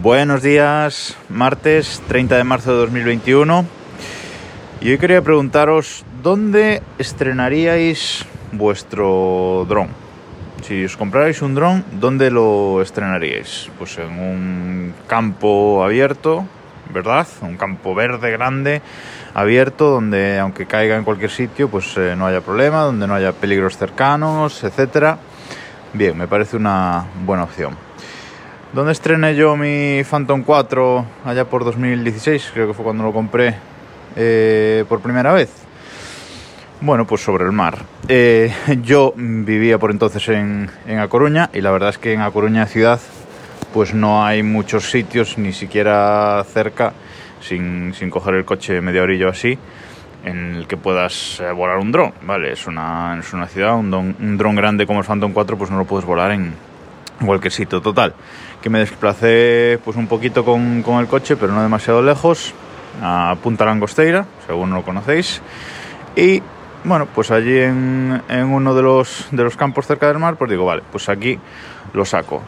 Buenos días, martes 30 de marzo de 2021. Y hoy quería preguntaros dónde estrenaríais vuestro dron. Si os comprarais un dron, ¿dónde lo estrenaríais? Pues en un campo abierto, ¿verdad? Un campo verde grande, abierto, donde aunque caiga en cualquier sitio, pues eh, no haya problema, donde no haya peligros cercanos, etcétera. Bien, me parece una buena opción. ¿Dónde estrené yo mi Phantom 4 allá por 2016? Creo que fue cuando lo compré eh, por primera vez. Bueno, pues sobre el mar. Eh, yo vivía por entonces en, en A Coruña y la verdad es que en A Coruña ciudad pues no hay muchos sitios, ni siquiera cerca, sin, sin coger el coche media orilla o así, en el que puedas eh, volar un dron, ¿vale? Es una, es una ciudad, un, un dron grande como el Phantom 4 pues no lo puedes volar en, cualquier sitio. Total, que me desplacé pues un poquito con, con, el coche, pero no demasiado lejos, a Punta Langosteira, según lo conocéis. Y bueno, pues allí en, en, uno de los, de los campos cerca del mar, pues digo, vale, pues aquí lo saco.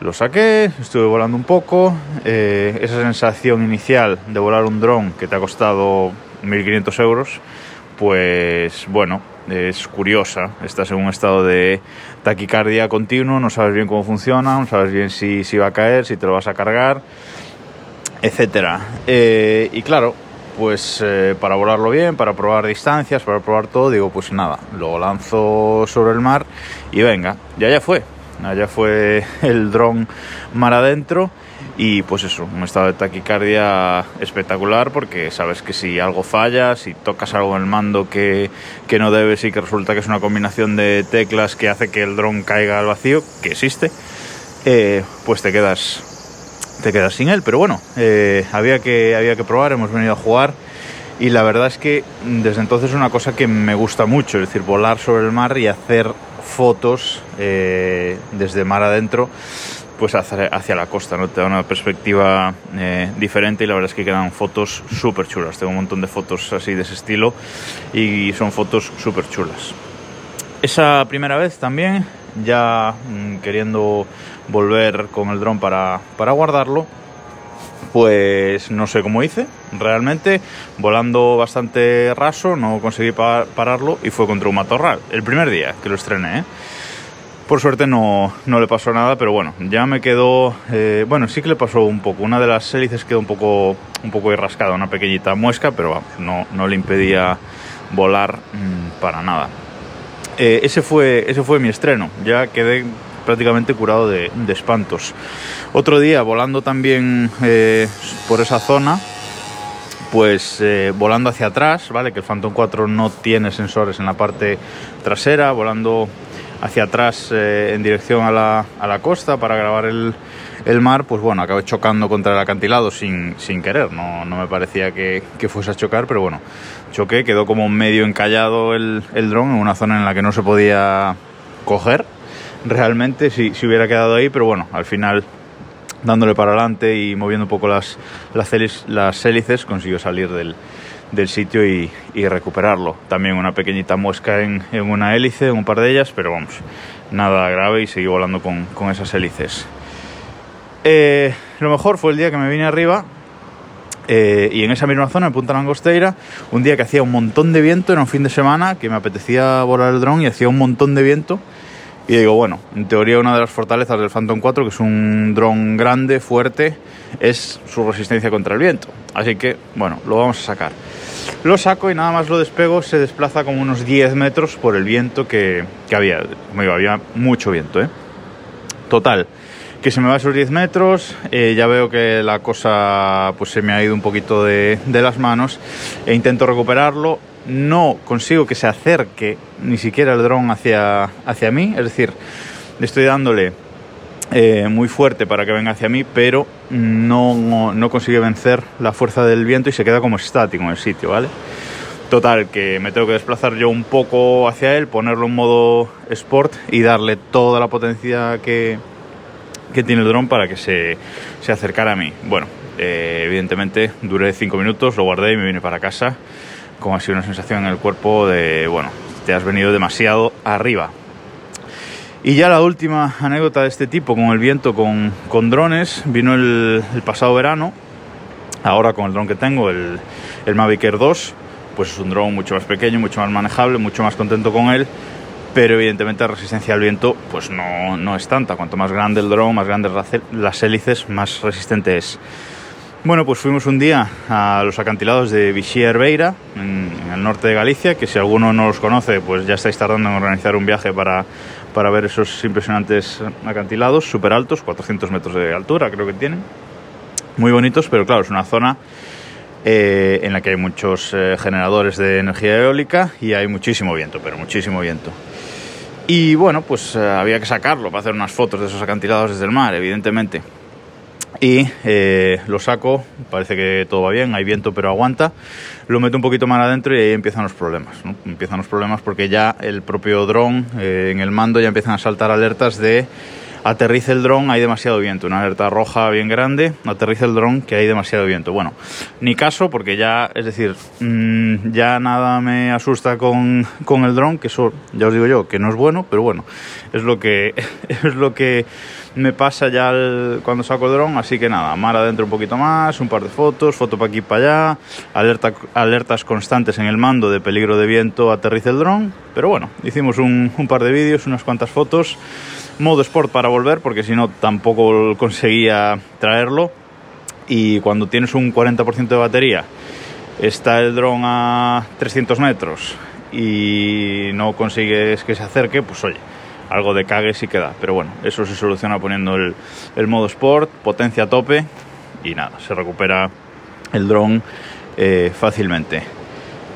Lo saqué, estuve volando un poco. Eh, esa sensación inicial de volar un dron que te ha costado 1.500 euros, pues bueno, es curiosa. Estás en un estado de taquicardia continuo, no sabes bien cómo funciona, no sabes bien si, si va a caer, si te lo vas a cargar, etcétera. Eh, y claro, pues eh, para volarlo bien, para probar distancias, para probar todo, digo, pues nada, lo lanzo sobre el mar y venga, ya ya fue. Allá fue el dron mar adentro y pues eso, un estado de taquicardia espectacular porque sabes que si algo falla, si tocas algo en el mando que, que no debes y que resulta que es una combinación de teclas que hace que el dron caiga al vacío, que existe, eh, pues te quedas te quedas sin él. Pero bueno, eh, había, que, había que probar, hemos venido a jugar y la verdad es que desde entonces es una cosa que me gusta mucho, es decir, volar sobre el mar y hacer fotos eh, desde mar adentro pues hacia, hacia, la costa, ¿no? Te da una perspectiva eh, diferente y la verdad es que quedan fotos súper chulas. Tengo un montón de fotos así de ese estilo y son fotos súper chulas. Esa primera vez también, ya mmm, queriendo volver con el dron para, para guardarlo, pues no sé cómo hice, realmente, volando bastante raso, no conseguí par pararlo y fue contra un matorral, el primer día que lo estrené. ¿eh? Por suerte no, no, le pasó nada, pero bueno, ya me quedó, eh, bueno, sí que le pasó un poco, una de las hélices quedó un poco, un poco rascada, una pequeñita muesca, pero no, no le impedía volar mmm, para nada. Eh, ese, fue, ese fue mi estreno, ya quedé prácticamente curado de, espantos. Otro día, volando también eh, por esa zona, pues volando hacia atrás, ¿vale? Que el Phantom 4 no tiene sensores en la parte trasera, volando hacia atrás eh, en dirección a la, a la, costa para grabar el, el, mar, pues bueno, acabé chocando contra el acantilado sin, sin querer, no, no me parecía que, que, fuese a chocar, pero bueno, choqué, quedó como medio encallado el, el dron en una zona en la que no se podía coger realmente si, si hubiera quedado ahí, pero bueno, al final dándole para adelante y moviendo un poco las, las, hélices, las hélices consiguió salir del, del sitio y, recuperarlo. También una pequeñita muesca en, una hélice, en un par de ellas, pero vamos, nada grave y seguí volando con, con esas hélices. Eh, lo mejor fue el día que me vine arriba eh, y en esa misma zona, en Punta Langosteira, un día que hacía un montón de viento, era un fin de semana, que me apetecía volar el dron y hacía un montón de viento. Y digo, bueno, en teoría una de las fortalezas del Phantom 4, que es un dron grande, fuerte, es su resistencia contra el viento. Así que, bueno, lo vamos a sacar. Lo saco y nada más lo despego, se desplaza como unos 10 metros por el viento que, que había. Como digo, había mucho viento, ¿eh? Total, que se me va esos 10 metros, eh, ya veo que la cosa pues se me ha ido un poquito de, de las manos e intento recuperarlo no consigo que se acerque ni siquiera el dron hacia, hacia mí, es decir, le estoy dándole eh, muy fuerte para que venga hacia mí, pero no, no, no, consigue vencer la fuerza del viento y se queda como estático en el sitio, ¿vale? Total, que me tengo que desplazar yo un poco hacia él, ponerlo en modo sport y darle toda la potencia que, que tiene el dron para que se, se acercara a mí. Bueno, eh, evidentemente duré 5 minutos, lo guardé y me vine para casa como ha sido una sensación en el cuerpo de, bueno, te has venido demasiado arriba. Y ya la última anécdota de este tipo con el viento con, con drones vino el, el, pasado verano. Ahora con el dron que tengo, el, el Mavic Air 2, pues es un dron mucho más pequeño, mucho más manejable, mucho más contento con él. Pero evidentemente la resistencia al viento pues no, no es tanta. Cuanto más grande el dron, más grandes las hélices, más resistente es. Bueno, pues fuimos un día a los acantilados de Vichy Herbeira, en, en, el norte de Galicia, que si alguno no los conoce, pues ya estáis tardando en organizar un viaje para, para ver esos impresionantes acantilados, súper altos, 400 metros de altura creo que tienen. Muy bonitos, pero claro, es una zona eh, en la que hay muchos eh, generadores de energía eólica y hay muchísimo viento, pero muchísimo viento. Y bueno, pues eh, había que sacarlo para hacer unas fotos de esos acantilados desde el mar, evidentemente y eh, lo saco, parece que todo va bien, hay viento pero aguanta, lo meto un poquito más adentro y ahí empiezan los problemas, ¿no? empiezan los problemas porque ya el propio dron eh, en el mando ya empiezan a saltar alertas de aterriza el dron, hay demasiado viento, una alerta roja bien grande, aterriza el dron que hay demasiado viento. Bueno, ni caso porque ya, es decir, mmm, ya nada me asusta con, con el dron, que eso ya os digo yo, que no es bueno, pero bueno, es lo que, es lo que me pasa ya el, cuando saco el dron, así que nada, mar adentro un poquito más, un par de fotos, foto para aquí y para allá, alerta, alertas constantes en el mando de peligro de viento, aterriza el dron, pero bueno, hicimos un, un par de vídeos, unas cuantas fotos, modo sport para volver, porque si no tampoco conseguía traerlo, y cuando tienes un 40% de batería, está el dron a 300 metros y no consigues que se acerque, pues oye, algo de cague sí queda. Pero bueno, eso se soluciona poniendo el, el modo sport, potencia a tope y nada, se recupera el dron eh, fácilmente.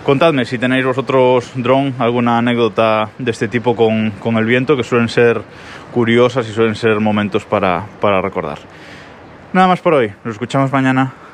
Contadme si tenéis vosotros dron, alguna anécdota de este tipo con, con, el viento, que suelen ser curiosas y suelen ser momentos para, para recordar. Nada más por hoy, nos escuchamos mañana.